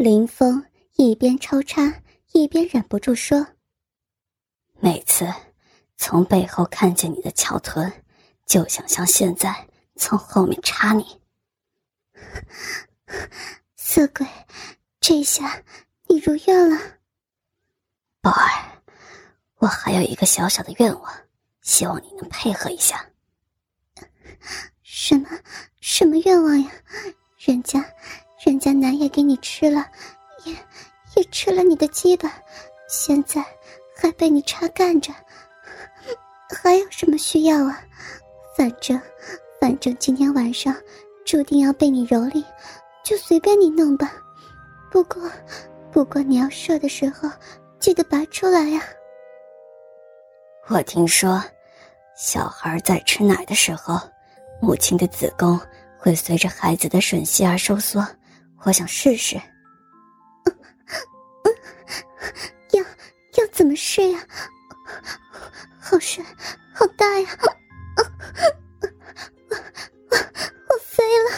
林峰一边抽插，一边忍不住说：“每次从背后看见你的翘臀，就想像现在从后面插你。色鬼，这下你如愿了。宝儿，我还有一个小小的愿望，希望你能配合一下。什么？什么愿望呀？人家，人家男也给你吃了，也也吃了你的鸡巴，现在还被你插干着，还有什么需要啊？反正，反正今天晚上注定要被你蹂躏，就随便你弄吧。不过，不过你要射的时候记得拔出来呀。我听说，小孩在吃奶的时候。母亲的子宫会随着孩子的吮吸而收缩，我想试试。要要怎么试呀？好深，好大呀！我我我飞了！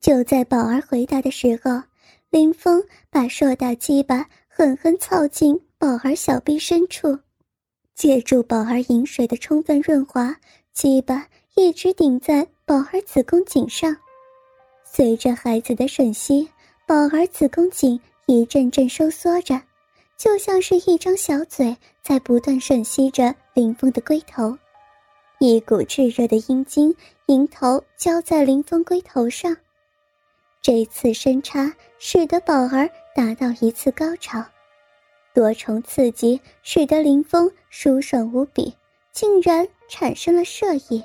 就在宝儿回答的时候，林峰把硕大鸡巴狠狠操进宝儿小臂深处。借助宝儿饮水的充分润滑，鸡巴一直顶在宝儿子宫颈上。随着孩子的吮吸，宝儿子宫颈一阵阵收缩着，就像是一张小嘴在不断吮吸着林峰的龟头。一股炙热的阴茎迎头浇在林峰龟头上，这次深插使得宝儿达到一次高潮。多重刺激使得林峰舒爽无比，竟然产生了射意。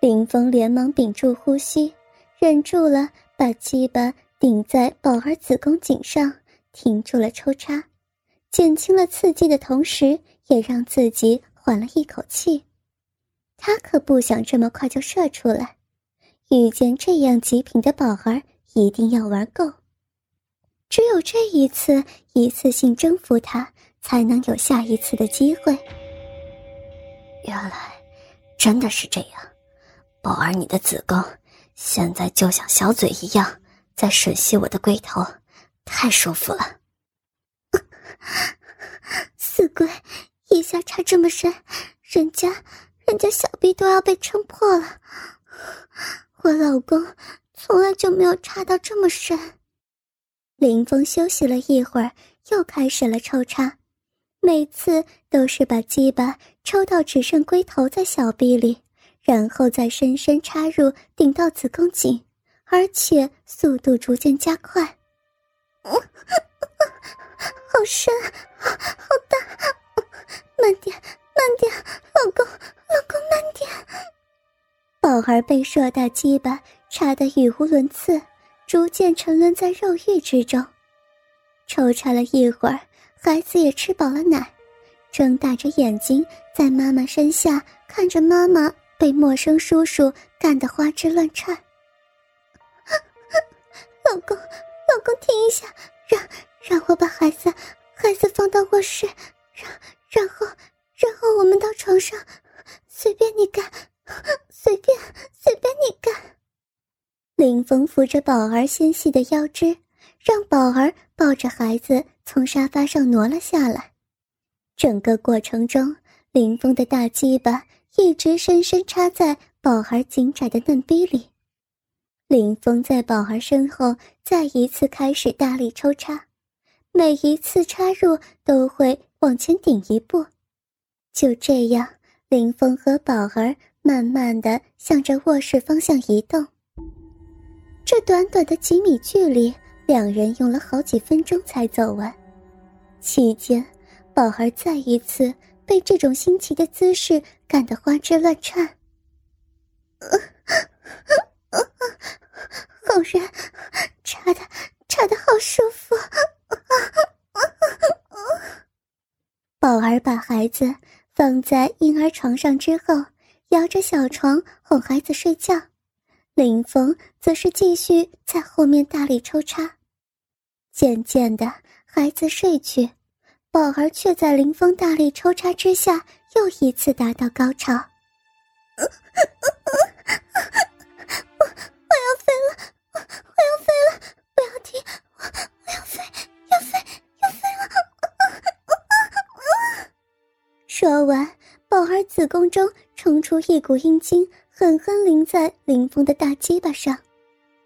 林峰连忙屏住呼吸，忍住了把鸡巴顶在宝儿子宫颈上，停住了抽插，减轻了刺激的同时，也让自己缓了一口气。他可不想这么快就射出来，遇见这样极品的宝儿，一定要玩够。只有这一次一次性征服他，才能有下一次的机会。原来，真的是这样，宝儿，你的子宫现在就像小嘴一样在吮吸我的龟头，太舒服了。死龟，一下插这么深，人家，人家小臂都要被撑破了。我老公从来就没有插到这么深。林峰休息了一会儿，又开始了抽插，每次都是把鸡巴抽到只剩龟头在小臂里，然后再深深插入，顶到子宫颈，而且速度逐渐加快。好深，好大，慢点，慢点，老公，老公，慢点。宝儿被硕大鸡巴插得语无伦次。逐渐沉沦在肉欲之中，抽插了一会儿，孩子也吃饱了奶，睁大着眼睛在妈妈身下看着妈妈被陌生叔叔干得花枝乱颤。老公，老公，停一下，让让我把孩子孩子放到卧室，然然后然后我们到床上，随便你干，随便随便你干。林峰扶着宝儿纤细的腰肢，让宝儿抱着孩子从沙发上挪了下来。整个过程中，林峰的大鸡巴一直深深插在宝儿紧窄的嫩逼里。林峰在宝儿身后再一次开始大力抽插，每一次插入都会往前顶一步。就这样，林峰和宝儿慢慢的向着卧室方向移动。这短短的几米距离，两人用了好几分钟才走完。期间，宝儿再一次被这种新奇的姿势干得花枝乱颤。好热，插的插的好舒服。宝儿把孩子放在婴儿床上之后，摇着小床哄孩子睡觉。林峰则是继续在后面大力抽插，渐渐的，孩子睡去，宝儿却在林峰大力抽插之下又一次达到高潮。我我要飞了我我要飞了不要停我我要飞要飞要飞了。说完宝儿子宫中冲出一股阴茎狠狠淋在林峰的大鸡巴上。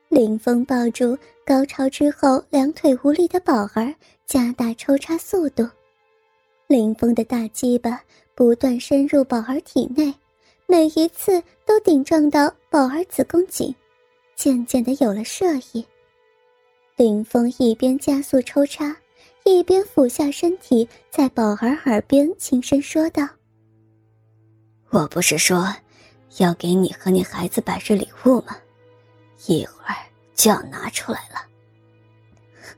林峰抱住高潮之后两腿无力的宝儿加大抽插速度。林峰的大鸡巴不断深入宝儿体内，每一次都顶撞到宝儿子宫颈，渐渐的有了射意。林峰一边加速抽插，一边俯下身体，在宝儿耳边轻声说道：“我不是说要给你和你孩子百日礼物吗？”一会儿就要拿出来了。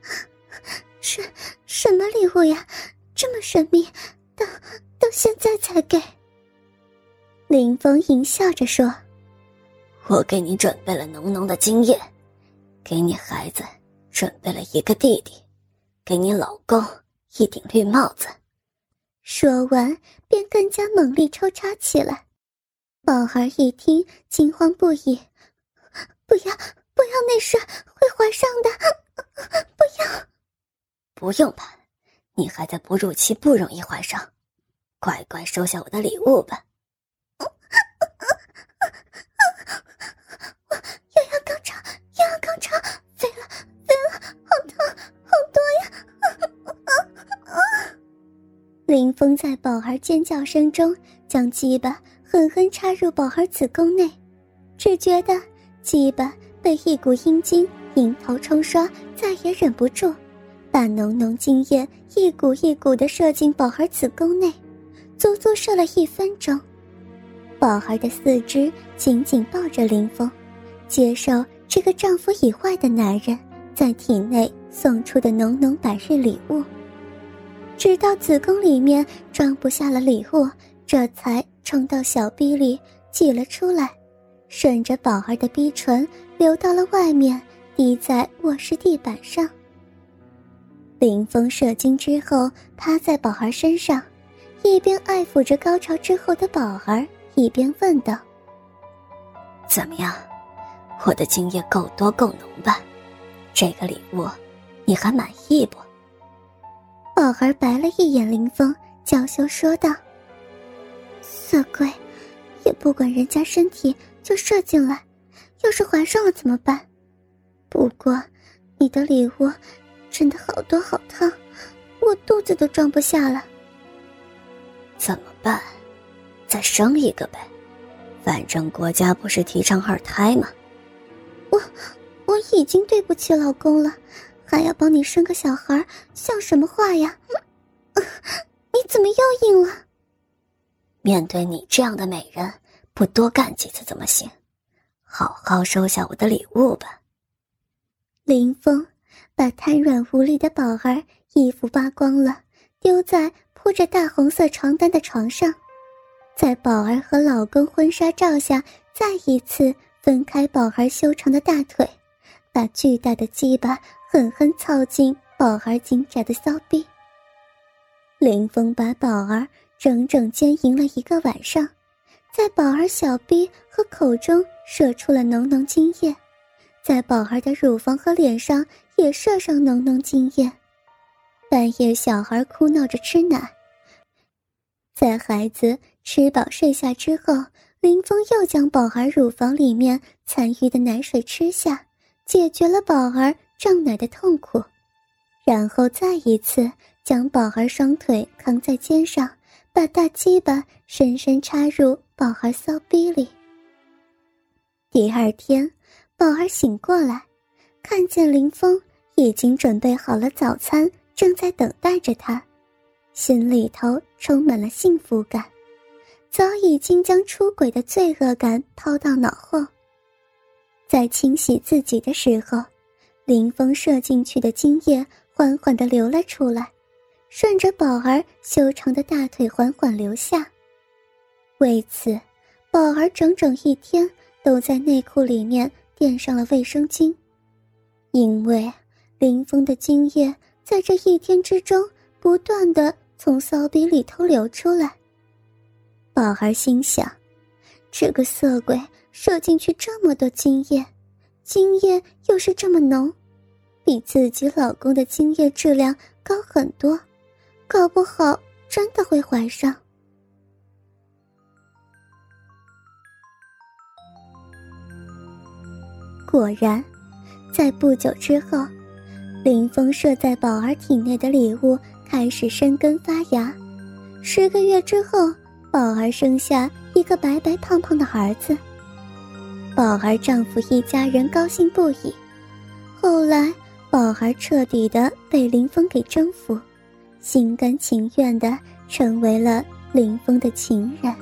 什什么礼物呀？这么神秘，到到现在才给。林峰淫笑着说：“我给你准备了浓浓的精液，给你孩子准备了一个弟弟，给你老公一顶绿帽子。”说完，便更加猛力抽插起来。宝儿一听，惊慌不已。不要，不要那事，会怀上的！不要，不用怕，你还在哺乳期，不容易怀上。乖乖收下我的礼物吧。又要高潮，又要高潮，飞了，飞了，好痛，好多呀！林峰在宝儿尖叫声中，将鸡巴狠狠插入宝儿子宫内，只觉得。鸡巴被一股阴茎引头冲刷，再也忍不住，把浓浓精液一股一股的射进宝儿子宫内，足足射了一分钟。宝儿的四肢紧紧抱着林峰，接受这个丈夫以外的男人在体内送出的浓浓百日礼物，直到子宫里面装不下了礼物，这才冲到小臂里挤了出来。顺着宝儿的逼唇流到了外面，滴在卧室地板上。林峰射精之后，趴在宝儿身上，一边爱抚着高潮之后的宝儿，一边问道：“怎么样，我的精液够多够浓吧？这个礼物，你还满意不？”宝儿白了一眼林峰，娇羞说道：“色鬼，也不管人家身体。”就射进来，要是怀上了怎么办？不过，你的礼物真的好多好烫，我肚子都装不下了。怎么办？再生一个呗，反正国家不是提倡二胎吗？我我已经对不起老公了，还要帮你生个小孩，像什么话呀？你怎么又硬了？面对你这样的美人。不多干几次怎么行？好好收下我的礼物吧。林峰把瘫软无力的宝儿衣服扒光了，丢在铺着大红色床单的床上，在宝儿和老公婚纱照下，再一次分开宝儿修长的大腿，把巨大的鸡巴狠狠操进宝儿紧窄的骚逼。林峰把宝儿整整奸淫了一个晚上。在宝儿小臂和口中射出了浓浓精液，在宝儿的乳房和脸上也射上浓浓精液。半夜，小孩哭闹着吃奶。在孩子吃饱睡下之后，林峰又将宝儿乳房里面残余的奶水吃下，解决了宝儿胀奶的痛苦，然后再一次将宝儿双腿扛在肩上。把大鸡巴深深插入宝儿骚逼里。第二天，宝儿醒过来，看见林峰已经准备好了早餐，正在等待着他，心里头充满了幸福感，早已经将出轨的罪恶感抛到脑后。在清洗自己的时候，林峰射进去的精液缓缓地流了出来。顺着宝儿修长的大腿缓缓流下，为此，宝儿整整一天都在内裤里面垫上了卫生巾，因为林峰的精液在这一天之中不断的从骚逼里头流出来，宝儿心想，这个色鬼射进去这么多精液，精液又是这么浓，比自己老公的精液质量高很多，搞不好真的会怀上。果然，在不久之后，林峰射在宝儿体内的礼物。开始生根发芽。十个月之后，宝儿生下一个白白胖胖的儿子。宝儿丈夫一家人高兴不已。后来，宝儿彻底的被林峰给征服，心甘情愿的成为了林峰的情人。